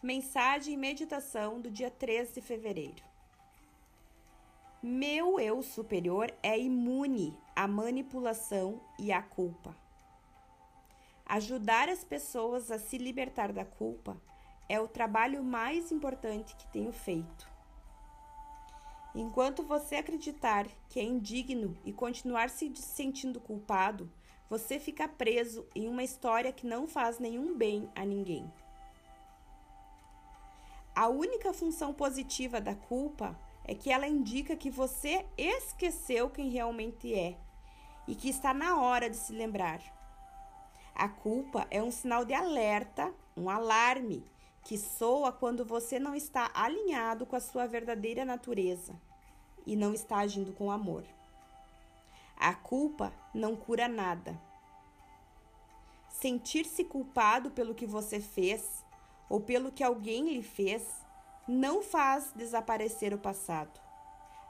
Mensagem e meditação do dia 3 de fevereiro. Meu eu superior é imune à manipulação e à culpa. Ajudar as pessoas a se libertar da culpa é o trabalho mais importante que tenho feito. Enquanto você acreditar que é indigno e continuar se sentindo culpado, você fica preso em uma história que não faz nenhum bem a ninguém. A única função positiva da culpa é que ela indica que você esqueceu quem realmente é e que está na hora de se lembrar. A culpa é um sinal de alerta, um alarme, que soa quando você não está alinhado com a sua verdadeira natureza e não está agindo com amor. A culpa não cura nada. Sentir-se culpado pelo que você fez ou pelo que alguém lhe fez não faz desaparecer o passado.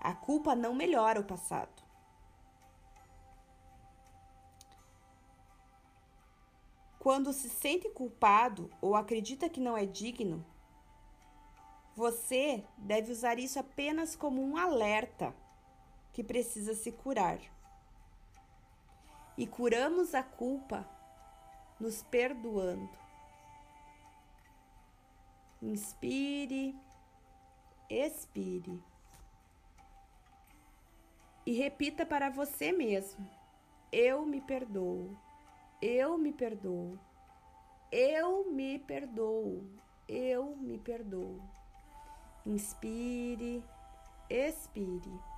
A culpa não melhora o passado. Quando se sente culpado ou acredita que não é digno, você deve usar isso apenas como um alerta que precisa se curar. E curamos a culpa nos perdoando. Inspire, expire. E repita para você mesmo: Eu me perdoo. Eu me perdoo. Eu me perdoo. Eu me perdoo. Inspire, expire.